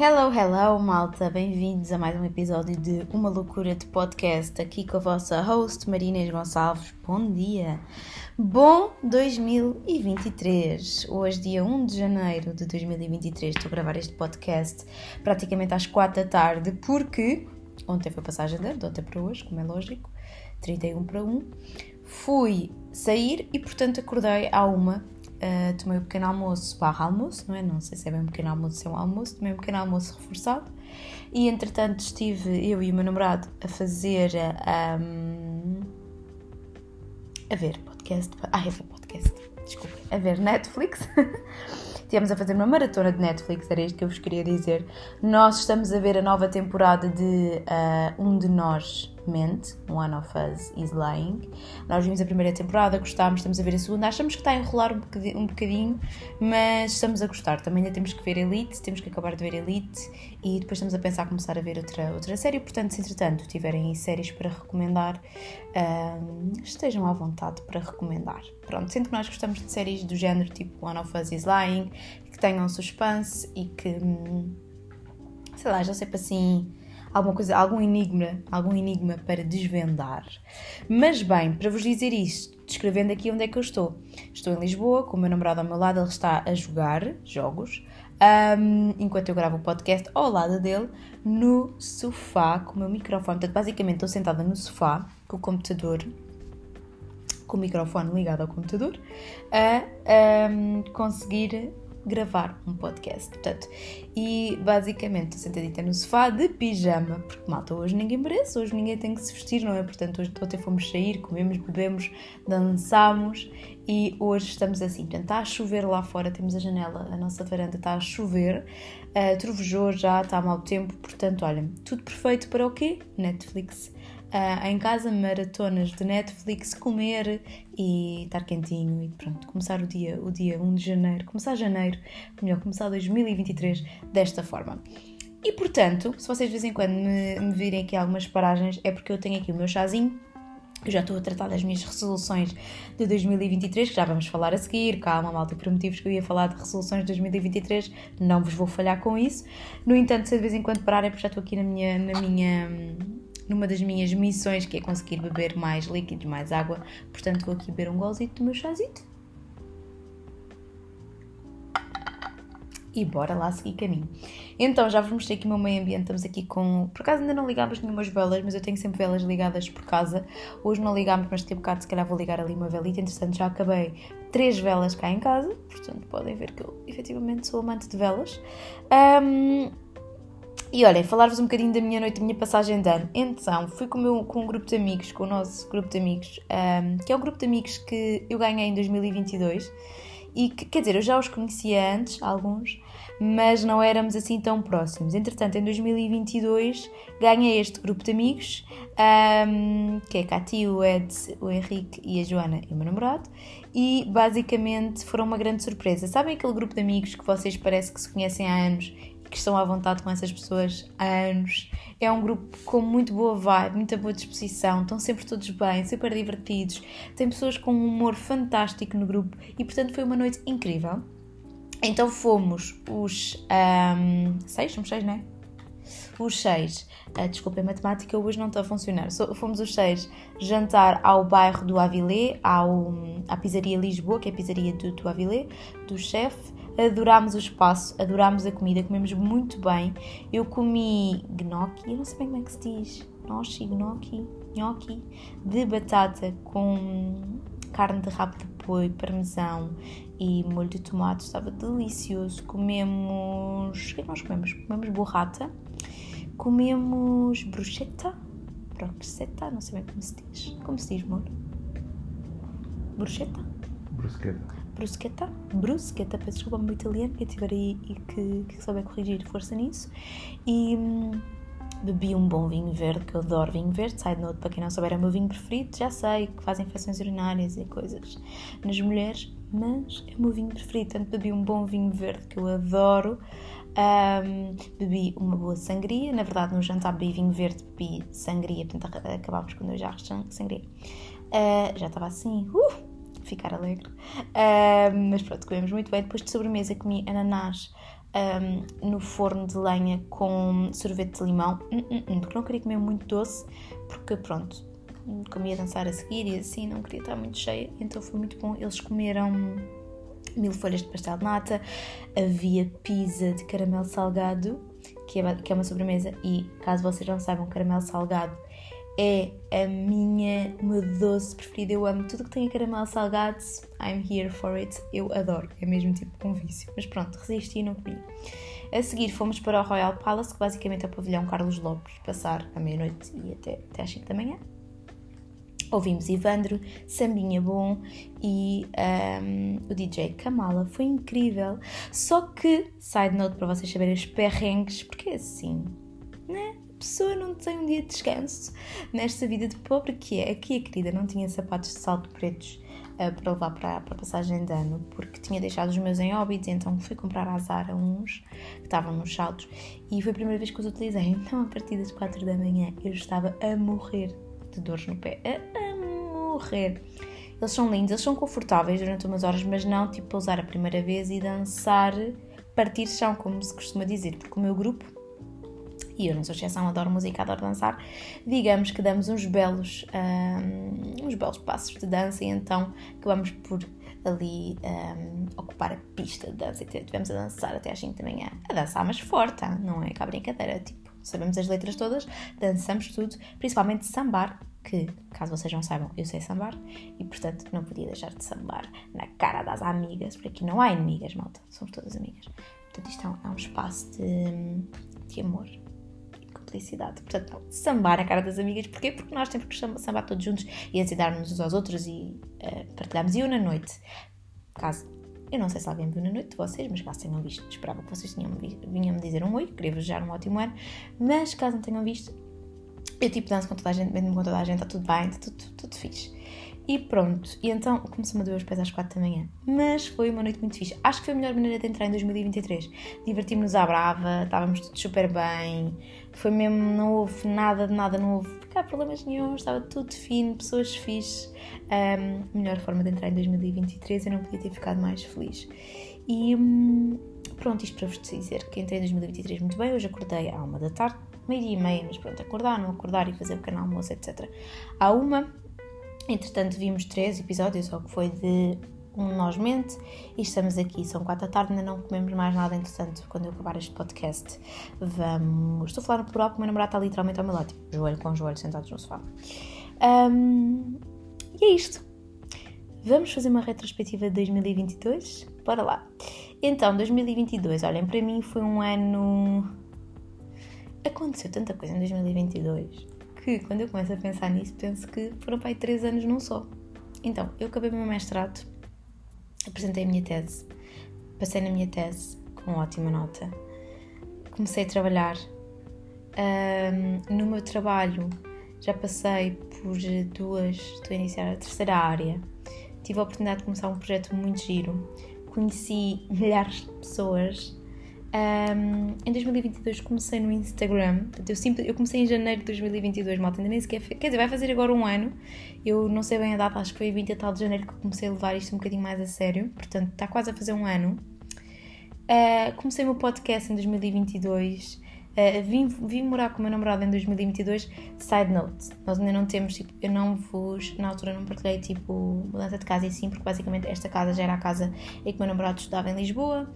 Hello, hello, malta! Bem-vindos a mais um episódio de Uma Loucura de Podcast, aqui com a vossa host Marinês Gonçalves. Bom dia! Bom 2023! Hoje, dia 1 de janeiro de 2023, estou a gravar este podcast praticamente às 4 da tarde, porque ontem foi passagem de de ontem para hoje, como é lógico, 31 para 1. Fui sair e, portanto, acordei à uma Uh, tomei um pequeno almoço barra almoço, não é? Não sei se é bem um pequeno almoço, se é um almoço, tomei um pequeno almoço reforçado e entretanto estive eu e o meu namorado a fazer um, a ver podcast, ah, é podcast, desculpa, a ver Netflix. Estivemos a fazer uma maratona de Netflix, era isto que eu vos queria dizer. Nós estamos a ver a nova temporada de uh, Um de Nós Mente, One of Us is Lying. Nós vimos a primeira temporada, gostámos, estamos a ver a segunda. Achamos que está a enrolar um bocadinho, um bocadinho, mas estamos a gostar. Também ainda temos que ver Elite, temos que acabar de ver Elite e depois estamos a pensar começar a ver outra, outra série. Portanto, se entretanto tiverem séries para recomendar, uh, estejam à vontade para recomendar. Pronto, sinto que nós gostamos de séries do género tipo One of Us is Lying, que tenham suspense e que, hum, sei lá, já sempre assim alguma coisa, algum enigma, algum enigma para desvendar. Mas bem, para vos dizer isto, descrevendo aqui onde é que eu estou. Estou em Lisboa, com o meu namorado ao meu lado, ele está a jogar jogos, um, enquanto eu gravo o podcast ao lado dele, no sofá, com o meu microfone. Portanto, basicamente estou sentada no sofá, com o computador, com o microfone ligado ao computador, a conseguir gravar um podcast. Portanto, e basicamente estou sentadita no sofá de pijama, porque malta, hoje ninguém merece, hoje ninguém tem que se vestir, não é? Portanto, hoje até fomos sair, comemos, bebemos, dançamos e hoje estamos assim. Portanto, está a chover lá fora, temos a janela, a nossa varanda está a chover, uh, trovejou já, está mau tempo, portanto, olhem, tudo perfeito para o quê? Netflix uh, em casa, maratonas de Netflix, comer e estar quentinho e pronto, começar o dia, o dia 1 de janeiro, começar janeiro, melhor, começar 2023 desta forma. E portanto, se vocês de vez em quando me, me virem aqui algumas paragens, é porque eu tenho aqui o meu chazinho eu já estou a tratar das minhas resoluções de 2023, que já vamos falar a seguir. Calma, malta, por motivos que eu ia falar de resoluções de 2023, não vos vou falhar com isso. No entanto, se de vez em quando parar é porque já estou aqui na minha, na minha numa das minhas missões, que é conseguir beber mais líquidos, mais água. Portanto, vou aqui beber um golzito do meu chazito. E bora lá seguir caminho. Então, já vos mostrei aqui o meu meio ambiente. Estamos aqui com. Por acaso ainda não ligámos nenhumas velas, mas eu tenho sempre velas ligadas por casa. Hoje não ligámos, mas daqui a bocado se calhar vou ligar ali uma velita. Entretanto, já acabei três velas cá em casa. Portanto, podem ver que eu efetivamente sou amante de velas. Um, e olhem, falar-vos um bocadinho da minha noite, da minha passagem de ano. Então, fui com, meu, com um grupo de amigos, com o nosso grupo de amigos, um, que é o grupo de amigos que eu ganhei em 2022. E que, quer dizer, eu já os conhecia antes, alguns, mas não éramos assim tão próximos. Entretanto, em 2022 ganhei este grupo de amigos, um, que é a Cati, o Ed, o Henrique e a Joana e o meu namorado, e basicamente foram uma grande surpresa. Sabem aquele grupo de amigos que vocês parece que se conhecem há anos que estão à vontade com essas pessoas há anos. É um grupo com muito boa vibe, muita boa disposição, estão sempre todos bem, super divertidos. Tem pessoas com um humor fantástico no grupo e, portanto, foi uma noite incrível. Então fomos os um, seis, somos seis, não é? Os seis, uh, desculpem, a matemática hoje não está a funcionar. So, fomos os seis jantar ao bairro do Avilé, ao, à pizzaria Lisboa, que é a pizzaria do, do Avilé, do chefe adorámos o espaço, adorámos a comida, comemos muito bem. Eu comi gnocchi, eu não sei bem como é que se diz, gnocchi, gnocchi, gnocchi, de batata com carne de rabo de boi, parmesão e molho de tomate, estava delicioso. Comemos, o que é que nós comemos? Comemos borrata, comemos bruschetta, bruschetta, não sei bem como se diz, como se diz, amor? Bruschetta? Bruschetta brusqueta, brusqueta, peço desculpa meu italiano, quem estiver aí e que, que souber corrigir, força nisso. E hum, bebi um bom vinho verde, que eu adoro vinho verde. Side note, para quem não souber, é o meu vinho preferido. Já sei que fazem infecções urinárias e coisas nas mulheres, mas é o meu vinho preferido. Portanto, bebi um bom vinho verde que eu adoro. Um, bebi uma boa sangria. Na verdade, no jantar bebi vinho verde, bebi sangria. Portanto, acabámos com dois jarros de sangria. Uh, já estava assim, uh, ficar alegre. Uh, mas pronto, comemos muito bem. Depois de sobremesa comi ananás um, no forno de lenha com sorvete de limão, hum, hum, hum, porque não queria comer muito doce, porque pronto, comia dançar a seguir e assim não queria estar muito cheia, então foi muito bom. Eles comeram mil folhas de pastel de nata, havia pizza de caramelo salgado, que é, que é uma sobremesa, e caso vocês não saibam, caramelo salgado é a minha uma doce preferida. Eu amo tudo que tem caramelo salgado. I'm here for it. Eu adoro. É mesmo tipo um vício. Mas pronto, resisti e não comi. A seguir fomos para o Royal Palace, que basicamente é o pavilhão Carlos Lopes, passar a meia-noite e até, até às 5 da manhã. Ouvimos Ivandro, Sambinha Bom e um, o DJ Kamala. Foi incrível. Só que, side note para vocês saberem os perrengues, porque é assim, né? A pessoa não tem um dia de descanso nesta vida de pobre que é. Aqui a querida não tinha sapatos de salto pretos uh, para levar para, para a passagem de ano, porque tinha deixado os meus em óbitos, então fui comprar à Zara uns que estavam nos saltos e foi a primeira vez que os utilizei. Então, a partir das 4 da manhã, eu estava a morrer de dores no pé. A, a morrer. Eles são lindos, eles são confortáveis durante umas horas, mas não tipo usar a primeira vez e dançar, partir chão, como se costuma dizer, porque o meu grupo, e eu não sou exceção, adoro música, adoro dançar, digamos que damos uns belos, um, uns belos passos de dança e então acabamos por ali um, ocupar a pista de dança. Tivemos a dançar até às 5 da manhã. A dançar, mas forte, não é cá brincadeira, tipo, sabemos as letras todas, dançamos tudo, principalmente sambar, que, caso vocês não saibam, eu sei sambar e, portanto, não podia deixar de sambar na cara das amigas, porque aqui não há inimigas, malta, somos todas amigas. Portanto, isto é um, é um espaço de, de amor e de cumplicidade. Portanto, sambar na cara das amigas, porquê? Porque nós temos que sambar todos juntos e ensinar-nos uns aos outros e uh, partilharmos. E eu na noite, caso eu não sei se alguém viu na noite de vocês, mas caso tenham visto, esperava que vocês tinham vinham-me dizer um oi, queria desejar um ótimo ano, mas caso não tenham visto, eu tipo danço com toda a gente, mesmo com toda a gente, está tudo bem, está tudo, tudo fixe. E pronto, e então começou-me a doer os pés às 4 da manhã. Mas foi uma noite muito fixe. Acho que foi a melhor maneira de entrar em 2023. Divertimos-nos à brava, estávamos todos super bem. Foi mesmo, não houve nada de nada, não houve cá problemas nenhum, estava tudo fino, pessoas fixe. Um, melhor forma de entrar em 2023, eu não podia ter ficado mais feliz. E hum, pronto, isto para vos dizer que entrei em 2023 muito bem. Hoje acordei à uma da tarde, meio-dia e meia, mas pronto, acordar, não acordar e fazer o pequeno almoço, etc. Há uma, entretanto vimos três episódios, só que foi de um Nós Mente e estamos aqui, são quatro da tarde, ainda não comemos mais nada, entretanto, quando eu acabar este podcast, vamos... Estou a falar no plural porque o meu namorado está literalmente ao meu lado, tipo, joelho com joelho, sentados no sofá. Um, e é isto. Vamos fazer uma retrospectiva de 2022? Bora lá. Então, 2022, olhem, para mim foi um ano aconteceu tanta coisa em 2022 que quando eu começo a pensar nisso penso que foram para aí três anos num só. Então, eu acabei o meu mestrado, apresentei a minha tese, passei na minha tese com ótima nota, comecei a trabalhar. Um, no meu trabalho já passei por duas, estou a iniciar a terceira área. Tive a oportunidade de começar um projeto muito giro. Conheci milhares de pessoas um, em 2022 comecei no Instagram, eu, simples, eu comecei em janeiro de 2022, malta, ainda nem sequer, quer dizer, vai fazer agora um ano, eu não sei bem a data, acho que foi 20 tal de janeiro que comecei a levar isto um bocadinho mais a sério, portanto está quase a fazer um ano. Uh, comecei o meu podcast em 2022, uh, ah, vim, vim morar com o meu namorado em 2022, side note, nós ainda não temos, tipo, eu não vos, na altura não partilhei tipo mudança de casa e sim, porque basicamente esta casa já era a casa em que o meu namorado estudava em Lisboa,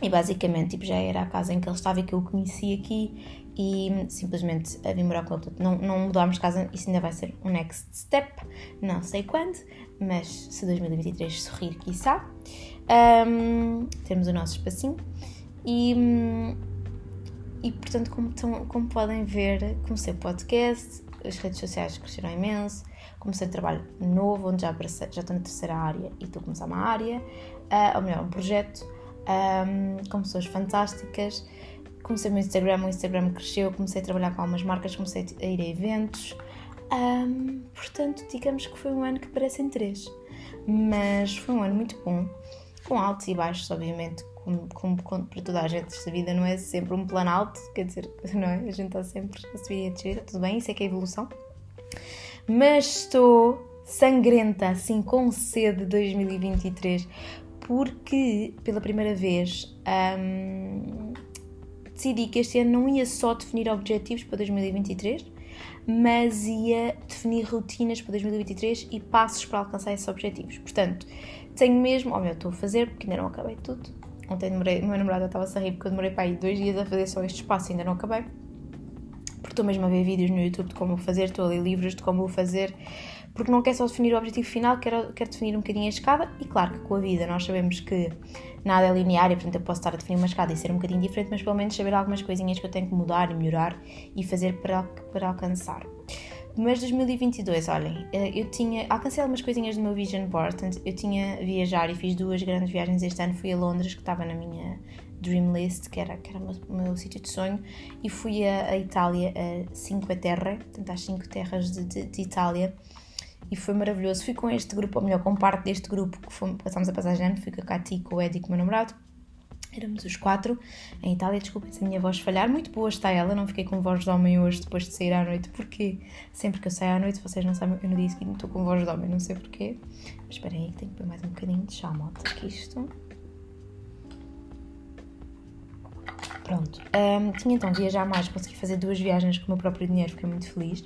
e basicamente tipo, já era a casa em que ele estava e que eu o conheci aqui e simplesmente a vir morar com ele. Não, não mudámos de casa, isso ainda vai ser um next step, não sei quando, mas se 2023 sorrir, quiçá, um, temos o nosso espacinho. E, e portanto, como, tão, como podem ver, comecei o podcast, as redes sociais cresceram imenso, comecei trabalho novo, onde já, já estou na terceira área e estou a começar uma área, uh, ou melhor, um projeto um, com pessoas fantásticas. Comecei o meu Instagram, o Instagram cresceu, comecei a trabalhar com algumas marcas, comecei a ir a eventos. Um, portanto, digamos que foi um ano que parecem três. Mas foi um ano muito bom, com altos e baixos, obviamente, como, como, como para toda a gente. Esta vida não é sempre um plano alto, quer dizer, não é? A gente está sempre a subir e a descer, tudo bem, isso é que é evolução. Mas estou sangrenta, assim, com sede de 2023, porque pela primeira vez um, decidi que este ano não ia só definir objetivos para 2023, mas ia definir rotinas para 2023 e passos para alcançar esses objetivos. Portanto, tenho mesmo, oh, estou a fazer porque ainda não acabei tudo. Ontem demorei, o meu namorado estava a rir porque eu demorei para aí dois dias a fazer só este espaço e ainda não acabei. Porque estou mesmo a ver vídeos no YouTube de como vou fazer, estou a ler livros de como vou fazer porque não quer só definir o objetivo final, quer, quer definir um bocadinho a escada, e claro que com a vida nós sabemos que nada é linear e portanto eu posso estar a definir uma escada e ser um bocadinho diferente, mas pelo menos saber algumas coisinhas que eu tenho que mudar e melhorar e fazer para, para alcançar. Mas 2022, olhem, eh, eu tinha. Alcancei algumas coisinhas do meu Vision Board, portanto, eu tinha viajar e fiz duas grandes viagens este ano. Fui a Londres, que estava na minha Dream List, que era, que era o meu, meu sítio de sonho, e fui a, a Itália, a Cinque Terre, portanto, às cinco terras de, de, de Itália e foi maravilhoso. Fui com este grupo, ou melhor, com parte deste grupo que passámos a passagem ano, fui com a Cati, com o Eddie e com o meu namorado. Éramos os quatro em Itália, desculpem se a minha voz falhar. Muito boa está ela, não fiquei com voz de homem hoje depois de sair à noite, porque sempre que eu saio à noite, vocês não sabem, eu no dia seguinte estou com voz de homem, não sei porquê. Mas esperem aí que tenho que pôr mais um bocadinho de chá, malta, que isto. Pronto, um, tinha então viajar mais, consegui fazer duas viagens com o meu próprio dinheiro, fiquei muito feliz.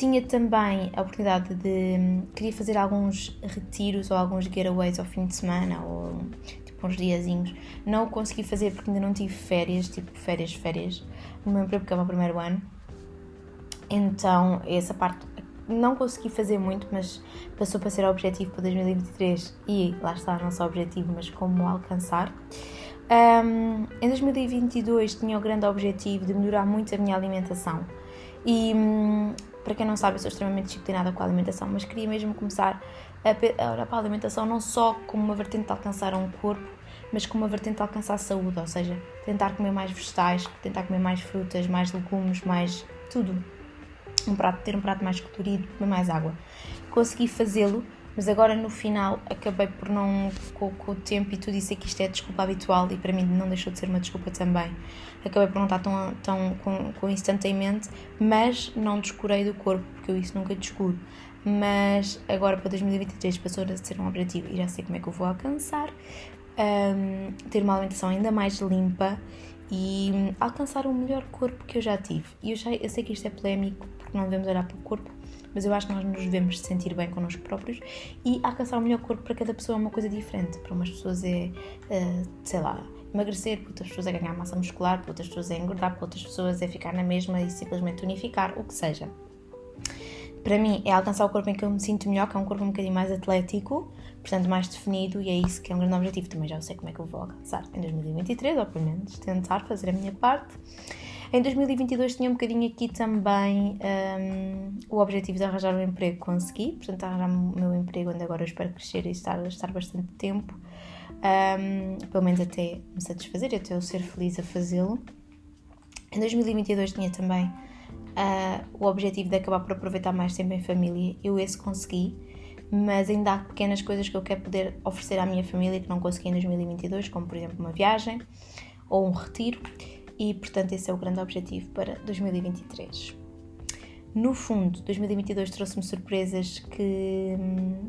Tinha também a oportunidade de. Queria fazer alguns retiros ou alguns getaways ao fim de semana ou tipo uns diazinhos. Não o consegui fazer porque ainda não tive férias, tipo férias, férias, no meu emprego, porque é o primeiro ano. Então, essa parte não consegui fazer muito, mas passou para ser objetivo para 2023 e lá está, não só objetivo, mas como alcançar. Um, em 2022 tinha o grande objetivo de melhorar muito a minha alimentação e hum, para quem não sabe, eu sou extremamente disciplinada com a alimentação, mas queria mesmo começar a olhar para a alimentação não só como uma vertente de alcançar um corpo, mas como uma vertente de alcançar a saúde, ou seja, tentar comer mais vegetais, tentar comer mais frutas, mais legumes, mais tudo. Um prato, ter um prato mais colorido, comer mais água. Consegui fazê-lo mas agora no final acabei por não, com, com, o tempo e tudo isso que isto é desculpa habitual e para mim não deixou de ser uma desculpa também. Acabei por não estar tão, tão com, com instantaneamente, mas não descurei do corpo, porque eu isso nunca descuro. Mas agora para 2023 passou a ser um objetivo e já sei como é que eu vou alcançar. Um, ter uma alimentação ainda mais limpa e alcançar o melhor corpo que eu já tive. E eu, já, eu sei que isto é polémico porque não devemos olhar para o corpo mas eu acho que nós nos devemos sentir bem connosco próprios e alcançar o melhor corpo para cada pessoa é uma coisa diferente. Para umas pessoas é, uh, sei lá, emagrecer, para outras pessoas é ganhar massa muscular, para outras pessoas é engordar, para outras pessoas é ficar na mesma e simplesmente unificar, o que seja. Para mim é alcançar o corpo em que eu me sinto melhor, que é um corpo um bocadinho mais atlético, portanto mais definido, e é isso que é um grande objetivo. Também já sei como é que eu vou alcançar em 2023, ou pelo menos tentar fazer a minha parte. Em 2022 tinha um bocadinho aqui também um, o objetivo de arranjar um emprego, consegui, portanto arranjar o meu emprego onde agora eu espero crescer e estar, estar bastante tempo, um, pelo menos até me satisfazer, até eu ser feliz a fazê-lo. Em 2022 tinha também uh, o objetivo de acabar por aproveitar mais tempo em família, eu esse consegui, mas ainda há pequenas coisas que eu quero poder oferecer à minha família que não consegui em 2022, como por exemplo uma viagem ou um retiro e, portanto, esse é o grande objetivo para 2023. No fundo, 2022 trouxe-me surpresas que,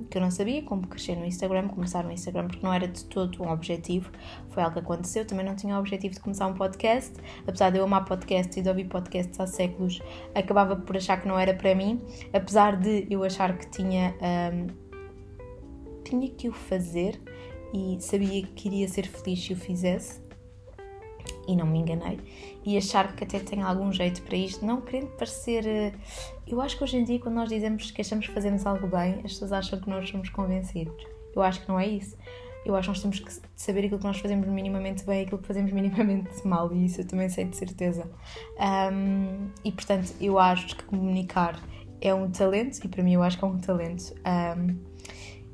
que eu não sabia, como crescer no Instagram, começar no Instagram, porque não era de todo um objetivo, foi algo que aconteceu. Também não tinha o objetivo de começar um podcast, apesar de eu amar podcasts e de ouvir podcasts há séculos, acabava por achar que não era para mim, apesar de eu achar que tinha, um, tinha que o fazer e sabia que iria ser feliz se o fizesse e não me enganei, e achar que até tenho algum jeito para isto, não querendo parecer. Eh, eu acho que hoje em dia, quando nós dizemos que achamos que fazemos algo bem, as pessoas acham que nós somos convencidos. Eu acho que não é isso. Eu acho que nós temos que saber aquilo que nós fazemos minimamente bem e aquilo que fazemos minimamente mal, e isso eu também sei de certeza. Um, e portanto, eu acho que comunicar é um talento, e para mim eu acho que é um talento. Um,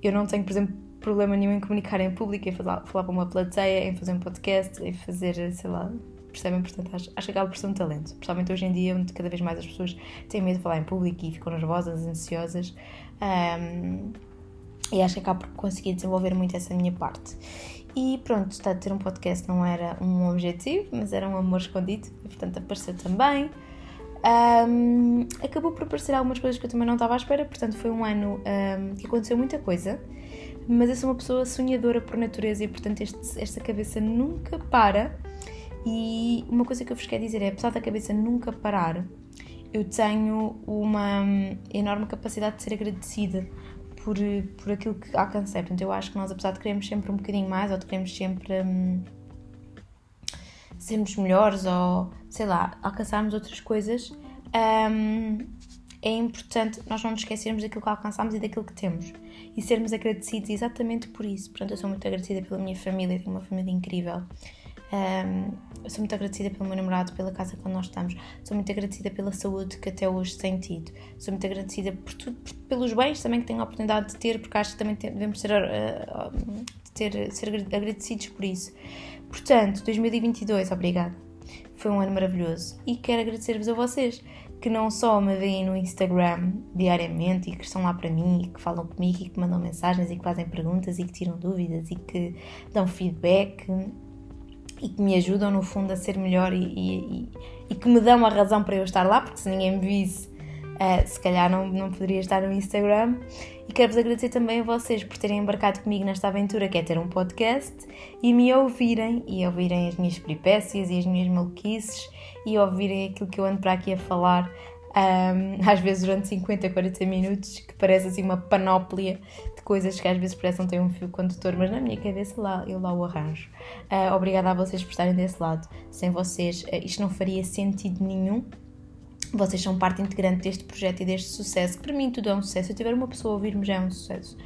eu não tenho, por exemplo, problema nenhum em comunicar em público, em falar, falar para uma plateia, em fazer um podcast, em fazer, sei lá, percebem? Portanto, acho, acho que acaba por ser um talento. Principalmente hoje em dia, onde cada vez mais as pessoas têm medo de falar em público e ficam nervosas, ansiosas. Um, e acho que acabo por conseguir desenvolver muito essa minha parte. E pronto, está a ter um podcast não era um objetivo, mas era um amor escondido, e portanto apareceu também. Um, acabou por aparecer algumas coisas que eu também não estava à espera, portanto foi um ano um, que aconteceu muita coisa mas eu sou uma pessoa sonhadora por natureza e, portanto, este, esta cabeça nunca para. E uma coisa que eu vos quero dizer é: apesar da cabeça nunca parar, eu tenho uma enorme capacidade de ser agradecida por, por aquilo que alcancei. Portanto, eu acho que nós, apesar de queremos sempre um bocadinho mais, ou de queremos sempre hum, sermos melhores, ou sei lá, alcançarmos outras coisas, hum, é importante nós não nos esquecermos daquilo que alcançamos e daquilo que temos e sermos agradecidos exatamente por isso. Portanto, eu sou muito agradecida pela minha família, tenho uma família incrível. Um, sou muito agradecida pelo meu namorado, pela casa que nós estamos. Sou muito agradecida pela saúde que até hoje tenho tido. Sou muito agradecida por tudo, por, pelos bens também que tenho a oportunidade de ter, porque acho que também devemos ser, uh, ter, ser agradecidos por isso. Portanto, 2022, obrigada. Foi um ano maravilhoso e quero agradecer-vos a vocês que não só me veem no Instagram diariamente e que estão lá para mim e que falam comigo e que mandam mensagens e que fazem perguntas e que tiram dúvidas e que dão feedback e que me ajudam no fundo a ser melhor e, e, e que me dão a razão para eu estar lá, porque se ninguém me visse, uh, se calhar não, não poderia estar no Instagram. E quero-vos agradecer também a vocês por terem embarcado comigo nesta aventura que é ter um podcast e me ouvirem e ouvirem as minhas peripécias e as minhas maluquices e ouvirem aquilo que eu ando para aqui a falar um, às vezes durante 50, 40 minutos, que parece assim uma panóplia de coisas que às vezes parecem ter um fio condutor, mas na minha cabeça lá, eu lá o arranjo. Uh, obrigada a vocês por estarem desse lado. Sem vocês, uh, isto não faria sentido nenhum. Vocês são parte integrante deste projeto e deste sucesso, que para mim tudo é um sucesso. Se eu tiver uma pessoa a ouvir-me, já é um sucesso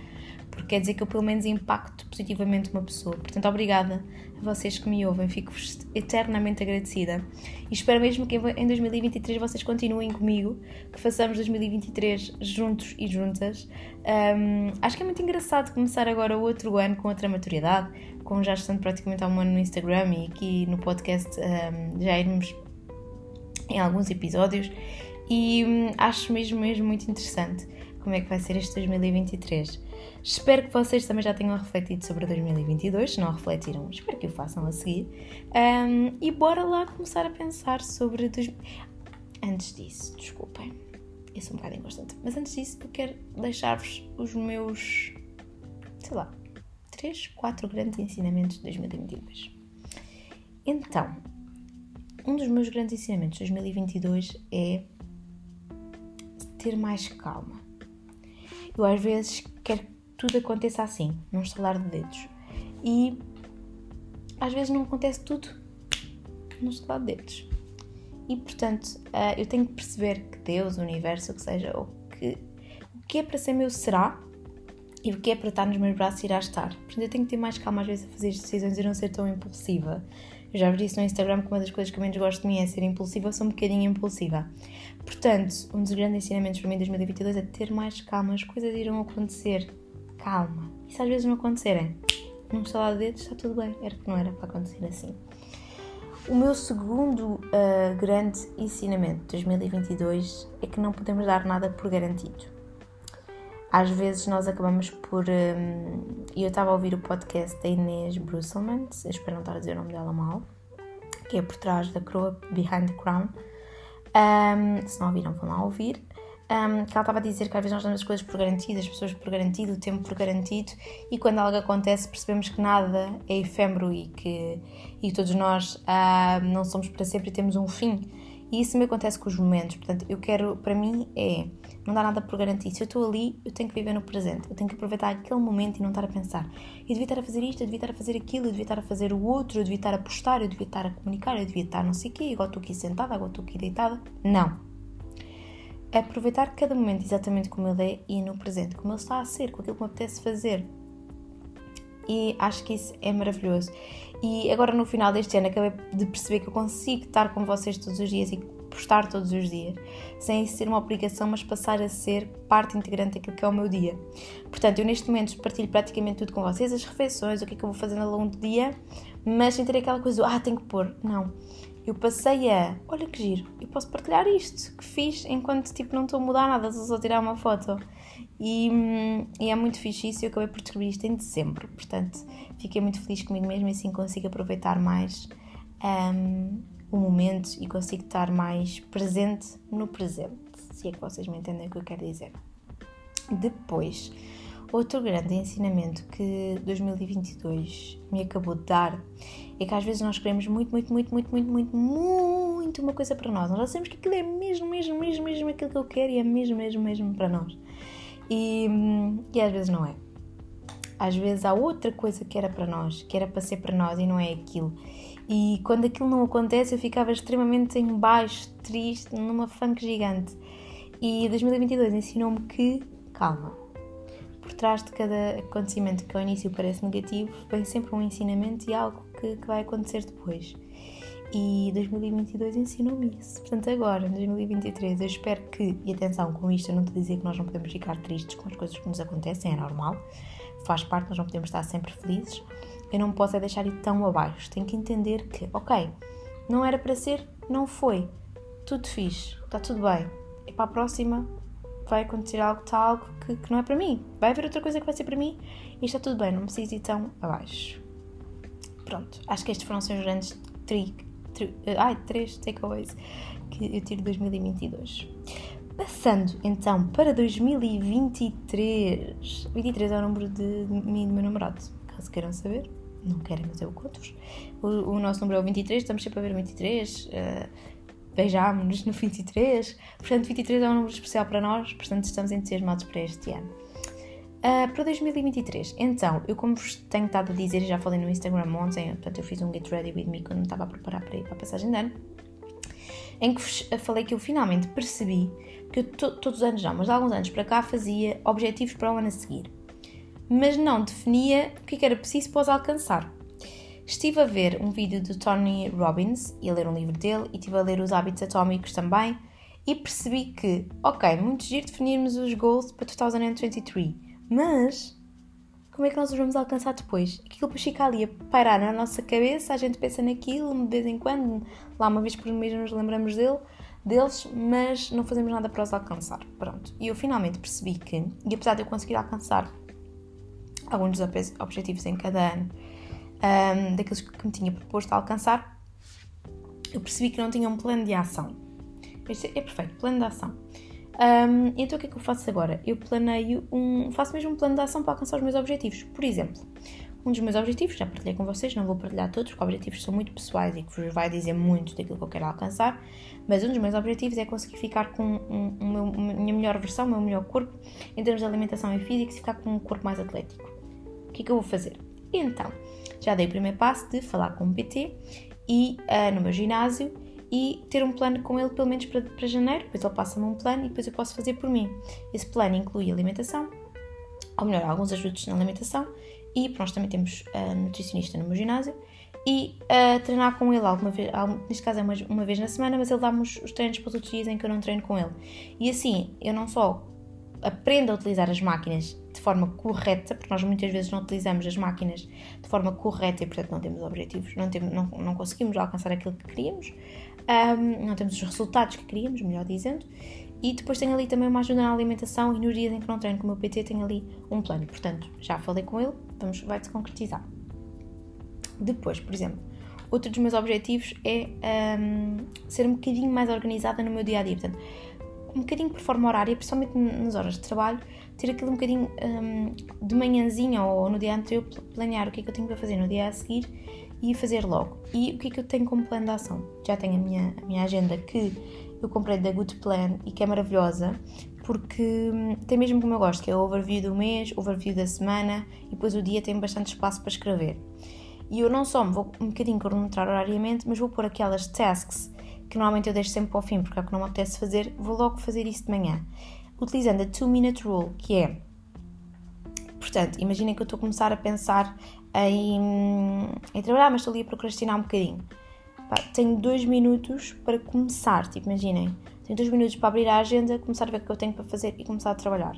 porque quer dizer que eu pelo menos impacto positivamente uma pessoa. Portanto, obrigada a vocês que me ouvem, fico-vos eternamente agradecida e espero mesmo que em 2023 vocês continuem comigo, que façamos 2023 juntos e juntas. Um, acho que é muito engraçado começar agora o outro ano com outra maturidade, com já estando praticamente há um ano no Instagram e aqui no podcast um, já irmos em alguns episódios e um, acho mesmo, mesmo muito interessante como é que vai ser este 2023. Espero que vocês também já tenham refletido sobre 2022. Se não refletiram, espero que o façam a seguir. Um, e bora lá começar a pensar sobre. Dois... Antes disso, desculpem, eu sou um bocado inconstante, mas antes disso, eu quero deixar-vos os meus. sei lá, 3, 4 grandes ensinamentos de 2022. Então, um dos meus grandes ensinamentos de 2022 é ter mais calma. Eu às vezes quero tudo aconteça assim, num estalar de dedos. E às vezes não acontece tudo num estalar de dedos. E portanto, uh, eu tenho que perceber que Deus, o universo, o que seja, o que, o que é para ser meu será e o que é para estar nos meus braços irá estar. Portanto, eu tenho que ter mais calma às vezes a fazer as decisões e não ser tão impulsiva. Já vos disse no Instagram que uma das coisas que eu menos gosto de mim é ser impulsiva, eu sou um bocadinho impulsiva. Portanto, um dos grandes ensinamentos para mim em 2022 é ter mais calma, as coisas irão acontecer calma. E se às vezes não acontecerem, num estalar de dedos está tudo bem, era que não era para acontecer assim. O meu segundo uh, grande ensinamento de 2022 é que não podemos dar nada por garantido. Às vezes nós acabamos por. Um, eu estava a ouvir o podcast da Inês Brusselman, espero não estar a dizer o nome dela mal, que é por trás da coroa Behind the Crown. Um, se não ouviram, vão lá ouvir um, que ela estava a dizer que às vezes nós damos as coisas por garantidas, as pessoas por garantido, o tempo por garantido, e quando algo acontece percebemos que nada é efêmero e que e todos nós uh, não somos para sempre e temos um fim. E isso me acontece com os momentos. Portanto, eu quero, para mim, é não dá nada por garantido. Se eu estou ali, eu tenho que viver no presente. Eu tenho que aproveitar aquele momento e não estar a pensar. Eu devia estar a fazer isto, eu devia estar a fazer aquilo, eu devia estar a fazer o outro, eu devia estar a postar, eu devia estar a comunicar, eu devia estar não sei o quê, agora estou aqui sentada, agora estou aqui deitada. Não aproveitar cada momento exatamente como ele é e no presente, como ele está a ser, com aquilo que me apetece fazer. E acho que isso é maravilhoso. E agora no final deste ano acabei de perceber que eu consigo estar com vocês todos os dias e postar todos os dias, sem ser uma obrigação, mas passar a ser parte integrante daquilo que é o meu dia. Portanto, eu neste momento partilho praticamente tudo com vocês, as refeições, o que é que eu vou fazendo ao longo do dia, mas sem ter aquela coisa, ah, tenho que pôr. Não eu passei a, olha que giro, eu posso partilhar isto que fiz enquanto tipo não estou a mudar nada, só tirar uma foto. E, e, é muito fixe isso, eu acabei por descobrir isto em dezembro, portanto fiquei muito feliz comigo mesmo e assim consigo aproveitar mais um, o momento e consigo estar mais presente no presente, se é que vocês me entendem o que eu quero dizer. Depois, Outro grande ensinamento que 2022 me acabou de dar é que às vezes nós queremos muito, muito, muito, muito, muito, muito, muito uma coisa para nós. Nós já sabemos que aquilo é mesmo, mesmo, mesmo, mesmo aquilo que eu quero e é mesmo, mesmo, mesmo para nós. E, e às vezes não é. Às vezes há outra coisa que era para nós, que era para ser para nós e não é aquilo. E quando aquilo não acontece, eu ficava extremamente em baixo, triste, numa funk gigante. E 2022 ensinou-me que, calma, por trás de cada acontecimento que ao início parece negativo, vem sempre um ensinamento e algo que, que vai acontecer depois. E 2022 ensinou-me isso. Portanto, agora, em 2023, eu espero que, e atenção com isto, eu não te dizer que nós não podemos ficar tristes com as coisas que nos acontecem, é normal, faz parte, nós não podemos estar sempre felizes. Eu não posso é deixar ir tão abaixo. Tenho que entender que, ok, não era para ser, não foi. Tudo fixe, está tudo bem. E para a próxima vai acontecer algo, está algo que, que, não é para mim. Vai haver outra coisa que vai ser para mim e está tudo bem, não preciso ir tão abaixo. Pronto, acho que estes foram os grandes tri, tri, ai, três takeaways que eu tiro de 2022. Passando então para 2023. 23 é o número de, de mim e do meu namorado, caso queiram saber. Não querem, mas eu conto-vos. O, o, nosso número é o 23, estamos sempre a ver o 23. Uh, beijámos-nos no 23. Portanto, 23 é um número especial para nós, portanto, estamos entusiasmados para este ano. Uh, para 2023, então, eu como vos tenho estado a dizer, já falei no Instagram ontem, portanto, eu fiz um Get Ready With Me quando me estava a preparar para ir para a passagem de ano, em que vos falei que eu finalmente percebi que eu to todos os anos não, mas há alguns anos para cá fazia objetivos para o ano a seguir, mas não definia o que, é que era preciso para os alcançar. Estive a ver um vídeo do Tony Robbins e a ler um livro dele e estive a ler os hábitos atómicos também e percebi que, ok, muito giro definirmos os goals para 2023, mas como é que nós os vamos alcançar depois? Aquilo depois fica ali a pairar na nossa cabeça, a gente pensa naquilo de vez em quando, lá uma vez por mês nos lembramos dele, deles, mas não fazemos nada para os alcançar. Pronto. E eu finalmente percebi que, e apesar de eu conseguir alcançar alguns dos objetivos em cada ano, um, daqueles que me tinha proposto alcançar, eu percebi que não tinha um plano de ação. Este é perfeito, plano de ação. Um, então o que é que eu faço agora? Eu planeio um. faço mesmo um plano de ação para alcançar os meus objetivos. Por exemplo, um dos meus objetivos, já partilhei com vocês, não vou partilhar todos, porque objetivos são muito pessoais e que vos vai dizer muito daquilo que eu quero alcançar, mas um dos meus objetivos é conseguir ficar com um, um, minha melhor versão, o meu melhor corpo, em termos de alimentação e físico, ficar com um corpo mais atlético. O que é que eu vou fazer? Então, já dei o primeiro passo de falar com um PT e uh, no meu ginásio e ter um plano com ele pelo menos para, para janeiro, depois ele passa-me um plano e depois eu posso fazer por mim. Esse plano inclui alimentação, ou melhor, alguns ajustes na alimentação e nós também temos a nutricionista no meu ginásio e uh, treinar com ele alguma vez, neste caso é uma, uma vez na semana, mas ele dá-me os, os treinos para os outros dias em que eu não treino com ele. E assim, eu não só aprendo a utilizar as máquinas de forma correta, porque nós muitas vezes não utilizamos as máquinas de forma correta e, portanto, não temos objetivos, não, temos, não, não conseguimos alcançar aquilo que queríamos, um, não temos os resultados que queríamos, melhor dizendo, e depois tenho ali também uma ajuda na alimentação e nos dias em que não treino com o meu PT tenho ali um plano. Portanto, já falei com ele, vamos, vai-se concretizar. Depois, por exemplo, outro dos meus objetivos é um, ser um bocadinho mais organizada no meu dia a dia. Portanto, um bocadinho por forma horária, principalmente nas horas de trabalho, ter aquilo um bocadinho um, de manhãzinha ou no dia anterior, planear o que é que eu tenho para fazer no dia a seguir e fazer logo. E o que é que eu tenho como plano de ação? Já tenho a minha, a minha agenda que eu comprei da Good Plan e que é maravilhosa porque hum, tem mesmo como eu gosto, que é o overview do mês, overview da semana e depois o dia tem bastante espaço para escrever. E eu não só me vou um bocadinho cronometrar horariamente, mas vou pôr aquelas tasks que normalmente eu deixo sempre para o fim porque é o que não me apetece fazer, vou logo fazer isso de manhã. Utilizando a 2 Minute Rule, que é. Portanto, imaginem que eu estou a começar a pensar em, em trabalhar, mas estou ali a procrastinar um bocadinho. Pá, tenho dois minutos para começar, tipo, imaginem, tenho dois minutos para abrir a agenda, começar a ver o que eu tenho para fazer e começar a trabalhar.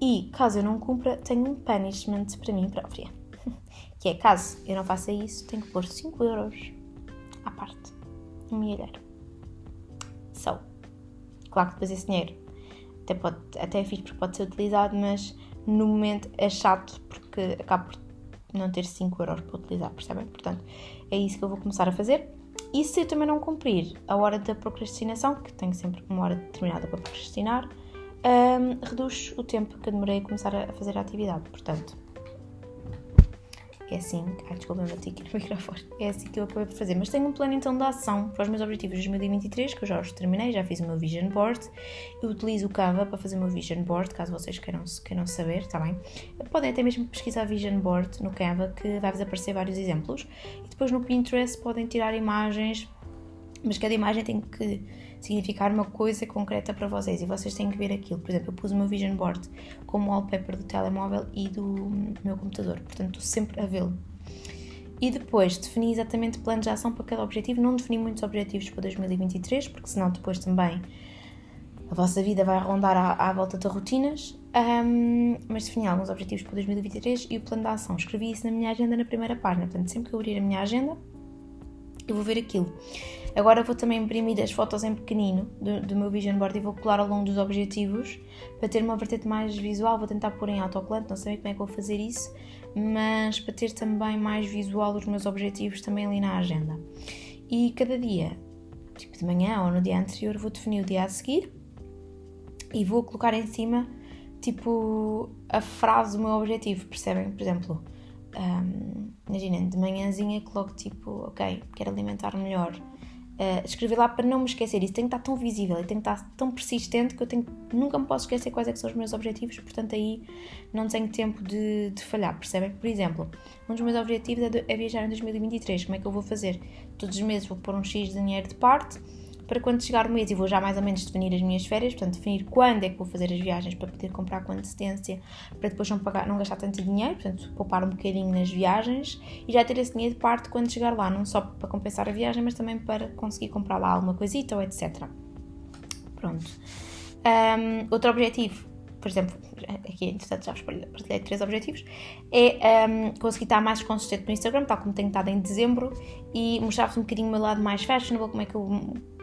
E caso eu não cumpra, tenho um punishment para mim própria. que é, caso eu não faça isso, tenho que pôr 5 euros à parte no milheiro. Claro que depois esse dinheiro até, pode, até é fixe porque pode ser utilizado, mas no momento é chato porque acaba por não ter 5 euros para utilizar, percebem? Portanto, é isso que eu vou começar a fazer. E se eu também não cumprir a hora da procrastinação, que tenho sempre uma hora determinada para procrastinar, um, reduz o tempo que demorei a começar a fazer a atividade. Portanto, é assim. Ai, desculpa, bati aqui no microfone. É assim que eu acabei por fazer. Mas tenho um plano então de ação para os meus objetivos de 2023, que eu já os terminei, já fiz o meu vision board. Eu utilizo o Canva para fazer o meu vision board, caso vocês queiram, queiram saber, está bem? Podem até mesmo pesquisar vision board no Canva, que vai-vos aparecer vários exemplos. E depois no Pinterest podem tirar imagens, mas cada imagem tem que significar uma coisa concreta para vocês e vocês têm que ver aquilo. Por exemplo, eu pus o meu vision board como wallpaper do telemóvel e do meu computador, portanto estou sempre a vê-lo. E depois defini exatamente planos de ação para cada objetivo. Não defini muitos objetivos para 2023, porque senão depois também a vossa vida vai rondar à, à volta de rotinas. Um, mas defini alguns objetivos para 2023 e o plano de ação. Escrevi isso na minha agenda na primeira página. Portanto, sempre que eu abrir a minha agenda, eu vou ver aquilo. Agora vou também imprimir as fotos em pequenino do, do, meu vision board e vou colar ao longo dos objetivos para ter uma vertente mais visual. Vou tentar pôr em autocolante, não sei como é que vou fazer isso, mas para ter também mais visual os meus objetivos também ali na agenda. E cada dia, tipo de manhã ou no dia anterior, vou definir o dia a seguir e vou colocar em cima tipo a frase do meu objetivo, percebem? Por exemplo, um, imaginem, de manhãzinha coloco tipo, ok, quero alimentar melhor. Uh, escrever lá para não me esquecer. Isso tem que estar tão visível e tem que estar tão persistente que eu tenho, nunca me posso esquecer quais é são os meus objetivos, portanto aí não tenho tempo de, de falhar, percebem? Por exemplo, um dos meus objetivos é, de, é viajar em 2023. Como é que eu vou fazer? Todos os meses vou pôr um X de dinheiro de parte para quando chegar o mês e vou já mais ou menos definir as minhas férias, portanto, definir quando é que vou fazer as viagens para poder comprar com antecedência, para depois não, pagar, não gastar tanto dinheiro, portanto, poupar um bocadinho nas viagens e já ter esse dinheiro de parte quando chegar lá, não só para compensar a viagem, mas também para conseguir comprar lá alguma coisita ou etc. Pronto. Um, outro objetivo por exemplo, aqui entretanto já vos partilhei três objetivos, é um, conseguir estar mais consistente no Instagram, tal como tenho estado em dezembro, e mostrar-vos um bocadinho o meu lado mais fashionable, como é que eu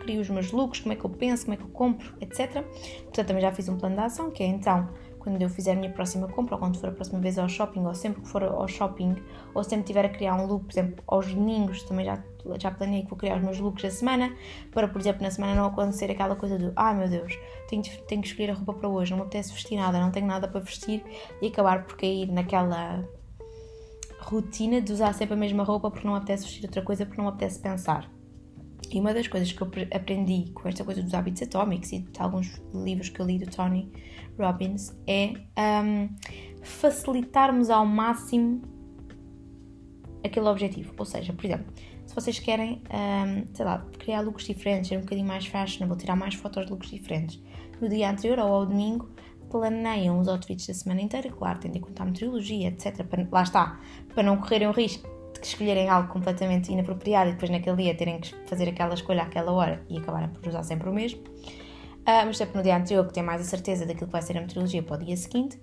crio os meus looks, como é que eu penso, como é que eu compro, etc. Portanto, também já fiz um plano de ação, que é então, quando eu fizer a minha próxima compra, ou quando for a próxima vez ao shopping, ou sempre que for ao shopping, ou sempre tiver a criar um look, por exemplo, aos domingos, também já, já planei que vou criar os meus looks da semana, para, por exemplo, na semana não acontecer aquela coisa do, ah meu Deus, tenho, tenho que escolher a roupa para hoje, não me apetece vestir nada, não tenho nada para vestir, e acabar por cair naquela rotina de usar sempre a mesma roupa porque não apetece vestir outra coisa, porque não apetece pensar. E uma das coisas que eu aprendi com esta coisa dos hábitos atómicos e de alguns livros que eu li do Tony Robbins é um, facilitarmos ao máximo aquele objetivo. Ou seja, por exemplo, se vocês querem, um, sei lá, criar looks diferentes, ser um bocadinho mais fashionable, tirar mais fotos de looks diferentes, no dia anterior ou ao domingo, planeiam os outfits da semana inteira, claro, tendo em conta a meteorologia, etc. Para, lá está, para não correrem o risco escolherem algo completamente inapropriado e depois naquele dia terem que fazer aquela escolha àquela hora e acabarem por usar sempre o mesmo. Uh, mas sempre no dia anterior, que tem mais a certeza daquilo que vai ser a meteorologia para o dia seguinte,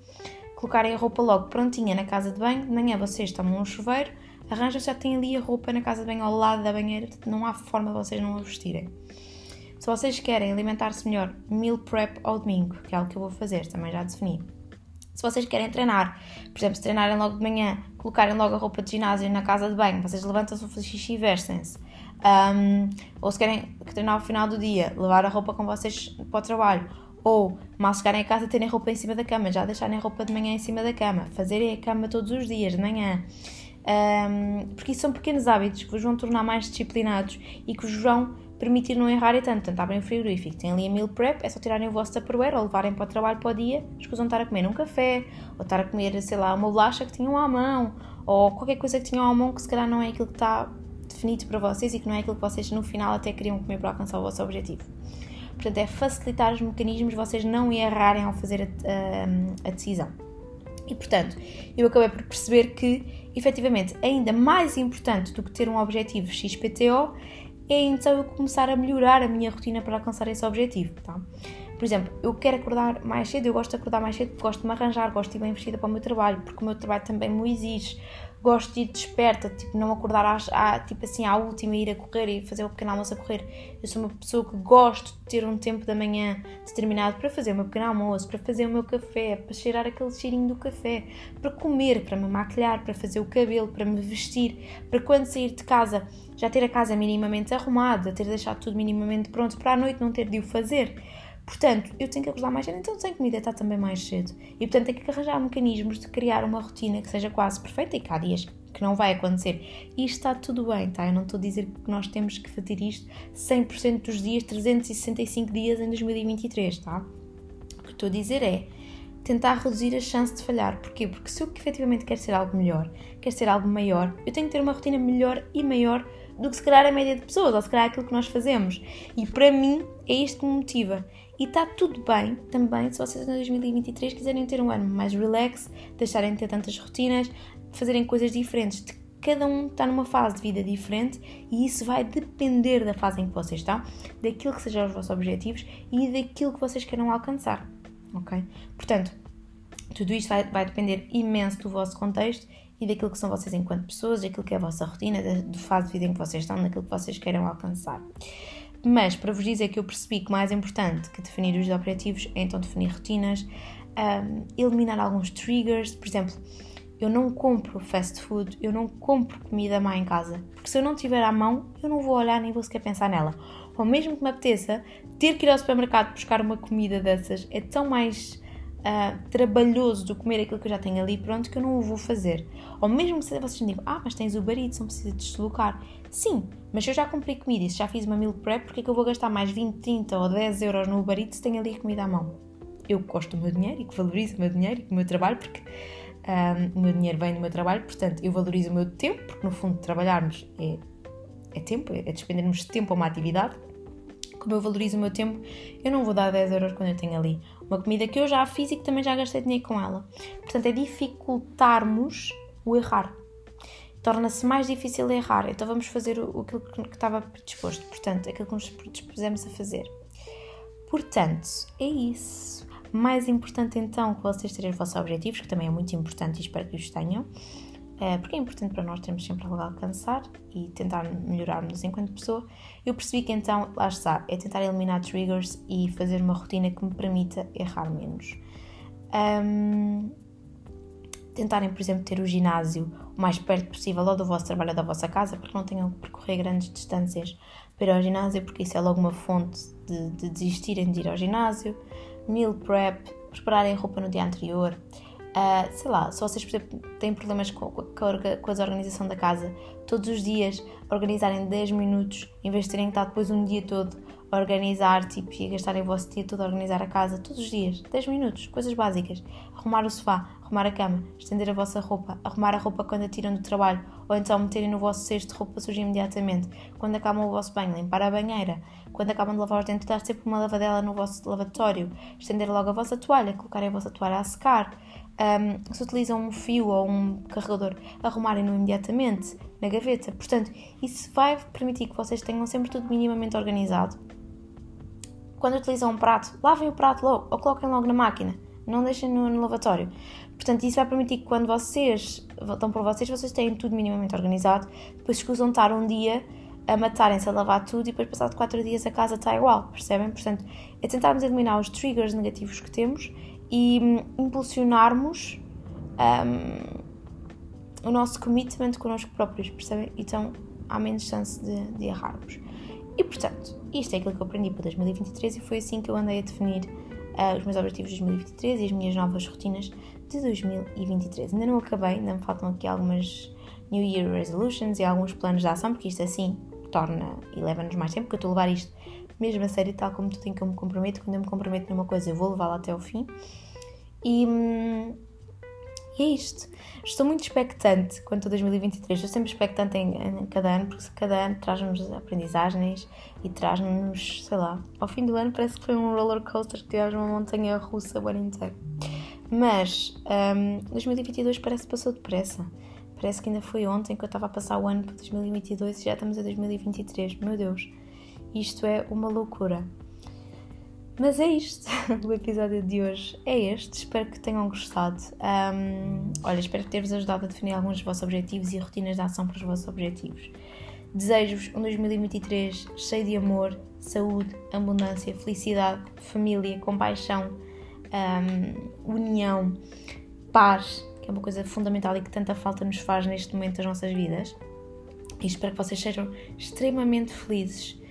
colocarem a roupa logo prontinha na casa de banho, de manhã vocês tomam um chuveiro, arranjam já têm ali a roupa na casa de banho ao lado da banheira, não há forma de vocês não a vestirem. Se vocês querem alimentar-se melhor, meal prep ao domingo, que é algo que eu vou fazer, também já defini. Se vocês querem treinar, por exemplo, se treinarem logo de manhã, colocarem logo a roupa de ginásio na casa de banho, vocês levantam-se, fazem xixi e vestem-se. Um, ou se querem treinar ao final do dia, levar a roupa com vocês para o trabalho. Ou, mal chegarem a casa, terem roupa em cima da cama, já deixarem a roupa de manhã em cima da cama, fazerem a cama todos os dias, de manhã. Um, porque isso são pequenos hábitos que vos vão tornar mais disciplinados e que vos vão permitir não errarem tanto. Portanto, abrem o frigorífico, têm ali a meal prep, é só tirarem o vosso tupperware ou levarem para o trabalho para o dia, escusam estar a comer um café, ou estar a comer, sei lá, uma bolacha que tinham à mão, ou qualquer coisa que tinham à mão que se calhar não é aquilo que está definido para vocês e que não é aquilo que vocês no final até queriam comer para alcançar o vosso objetivo. Portanto, é facilitar os mecanismos, vocês não errarem ao fazer a, a, a decisão. E portanto, eu acabei por perceber que, efetivamente, ainda mais importante do que ter um objetivo XPTO é então eu começar a melhorar a minha rotina para alcançar esse objetivo, tá? Por exemplo, eu quero acordar mais cedo, eu gosto de acordar mais cedo porque gosto de me arranjar, gosto de ir bem vestida para o meu trabalho, porque o meu trabalho também me exige gosto de ir desperta, tipo, não acordar às, à, tipo assim, à última ir a correr e fazer o pequeno almoço a correr. Eu sou uma pessoa que gosto de ter um tempo da manhã determinado para fazer o meu pequeno almoço, para fazer o meu café, para cheirar aquele cheirinho do café, para comer, para me maquilhar, para fazer o cabelo, para me vestir, para quando sair de casa já ter a casa minimamente arrumada, ter deixado tudo minimamente pronto para a noite não ter de o fazer. Portanto, eu tenho que acordar mais cedo, então tenho que me deitar também mais cedo. E portanto, tenho que arranjar mecanismos de criar uma rotina que seja quase perfeita e que há dias que não vai acontecer. E está tudo bem, tá? Eu não estou a dizer que nós temos que fazer isto 100% dos dias, 365 dias em 2023, tá? O que estou a dizer é tentar reduzir a chance de falhar. Porquê? Porque se eu efetivamente quero ser algo melhor, quero ser algo maior, eu tenho que ter uma rotina melhor e maior do que se calhar a média de pessoas, ou se calhar aquilo que nós fazemos. E para mim é isto que me motiva. E está tudo bem também se vocês em 2023 quiserem ter um ano mais relax, deixarem de ter tantas rotinas, fazerem coisas diferentes. Cada um está numa fase de vida diferente e isso vai depender da fase em que vocês estão, daquilo que sejam os vossos objetivos e daquilo que vocês queiram alcançar. Ok? Portanto, tudo isto vai, vai depender imenso do vosso contexto e daquilo que são vocês enquanto pessoas, daquilo que é a vossa rotina, da, fase de vida em que vocês estão, daquilo que vocês queiram alcançar. Mas para vos dizer que eu percebi que mais importante que definir os objetivos é então definir rotinas, um, eliminar alguns triggers, por exemplo, eu não compro fast food, eu não compro comida má em casa, porque se eu não tiver à mão, eu não vou olhar nem vou sequer pensar nela. Ou mesmo que me apeteça, ter que ir ao supermercado buscar uma comida dessas é tão mais uh, trabalhoso do comer aquilo que eu já tenho ali pronto que eu não o vou fazer. Ou mesmo se vocês me digam, ah, mas tens o barito, não precisa deslocar. Sim, mas se eu já comprei comida e se já fiz uma meal prep, porque é que eu vou gastar mais 20, 30 ou 10 euros no barito se tenho ali a comida à mão? Eu gosto do meu dinheiro e que valorizo o meu dinheiro e o meu trabalho, porque um, o meu dinheiro vem do meu trabalho, portanto eu valorizo o meu tempo, porque no fundo trabalharmos é, é tempo, é despendermos tempo a uma atividade como eu valorizo o meu tempo, eu não vou dar 10 euros quando eu tenho ali uma comida que eu já fiz e que também já gastei dinheiro com ela. Portanto, é dificultarmos o errar. Torna-se mais difícil errar. Então vamos fazer aquilo que estava predisposto. Portanto, aquilo que nos predispusemos a fazer. Portanto, é isso. Mais importante então que vocês terem os vossos objetivos, que também é muito importante e espero que os tenham. Eh, porque é importante para nós termos sempre algo a alcançar e tentar melhorarmos enquanto pessoa, eu percebi que então, lá está, é tentar eliminar triggers e fazer uma rotina que me permita errar menos. Um, tentarem, por exemplo, ter o ginásio o mais perto possível ou do vosso trabalho ou da vossa casa, porque não tenham que percorrer grandes distâncias para ir ao ginásio, porque isso é logo uma fonte de, de desistirem de ir ao ginásio. Meal prep, prepararem roupa no dia anterior, Uh, sei lá, se vocês, por exemplo, têm problemas com, com, a, com a organização da casa, todos os dias organizarem 10 minutos, em vez de terem que estar depois um dia todo organizar, tipo, e gastarem o vosso dia todo a organizar a casa, todos os dias, 10 minutos, coisas básicas. Arrumar o sofá, arrumar a cama, estender a vossa roupa, arrumar a roupa quando a tiram do trabalho, ou então meterem no vosso cesto de roupa suja imediatamente. Quando acabam o vosso banho, limpar a banheira. Quando acabam de lavar os dentes, dar sempre uma lavadela no vosso lavatório. Estender logo a vossa toalha, colocarem a vossa toalha a secar um, se utilizam um fio ou um carregador, arrumarem-no imediatamente na gaveta. Portanto, isso vai permitir que vocês tenham sempre tudo minimamente organizado. Quando utilizam um prato, lavem o prato logo ou coloquem logo na máquina. Não deixem no, no lavatório. Portanto, isso vai permitir que quando vocês voltam para vocês, vocês tenham tudo minimamente organizado. Depois escusam estar um dia a matarem-se a lavar tudo e depois passado 4 dias a casa está igual, percebem? Portanto, é tentarmos eliminar os triggers negativos que temos e impulsionarmos um, o nosso commitment connosco próprios, percebem? Então há menos chance de, de errarmos. E portanto, isto é aquilo que eu aprendi para 2023 e foi assim que eu andei a definir uh, os meus objetivos de 2023 e as minhas novas rotinas de 2023. Ainda não acabei, ainda me faltam aqui algumas New Year Resolutions e alguns planos de ação, porque isto assim torna e leva-nos mais tempo, porque eu estou a levar isto mesmo a sério, tal como tudo em que eu me comprometo. Quando eu me comprometo numa coisa, eu vou levá-la até o fim. E, hum, e é isto. Estou muito expectante quanto a 2023. Estou sempre expectante em, em cada ano, porque cada ano traz-nos aprendizagens e traz-nos, sei lá, ao fim do ano parece que foi um roller coaster que tivemos uma montanha russa o ano inteiro. Mas um, 2022 parece que passou depressa. Parece que ainda foi ontem que eu estava a passar o ano para 2022 e já estamos a 2023. Meu Deus, isto é uma loucura. Mas é isto, o episódio de hoje é este. Espero que tenham gostado. Um, olha, espero ter-vos ajudado a definir alguns dos vossos objetivos e rotinas de ação para os vossos objetivos. Desejo-vos um 2023 cheio de amor, saúde, abundância, felicidade, família, compaixão, um, união, paz, que é uma coisa fundamental e que tanta falta nos faz neste momento das nossas vidas. E espero que vocês sejam extremamente felizes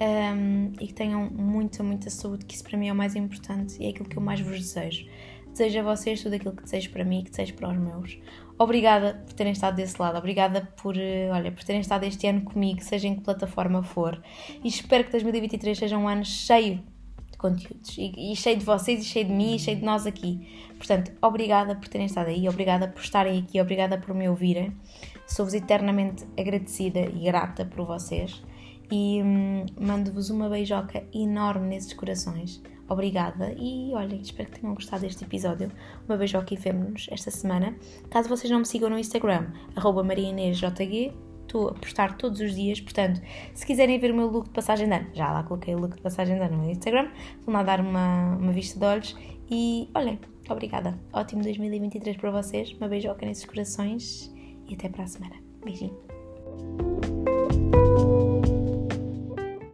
um, e que tenham muita, muita saúde, que isso para mim é o mais importante e é aquilo que eu mais vos desejo. Desejo a vocês tudo aquilo que desejo para mim e que desejo para os meus. Obrigada por terem estado desse lado, obrigada por, eh, olha, por terem estado este ano comigo, seja em que plataforma for. E espero que 2023 seja um ano cheio de conteúdos e, e cheio de vocês, e cheio de mim, e cheio de nós aqui. Portanto, obrigada por terem estado aí, obrigada por estarem aqui, obrigada por me ouvirem. Sou-vos eternamente agradecida e grata por vocês e hum, mando-vos uma beijoca enorme nesses corações. Obrigada e olhem, espero que tenham gostado deste episódio. Uma beijoca e vemo-nos esta semana. Caso vocês não me sigam no Instagram, marianesjg, estou a postar todos os dias, portanto, se quiserem ver o meu look de passagem de ano, já lá coloquei o look de passagem de ano no Instagram, vão lá dar uma, uma vista de olhos e olhem, obrigada. Ótimo 2023 para vocês, uma beijoca nesses corações e até para a semana. Beijinho.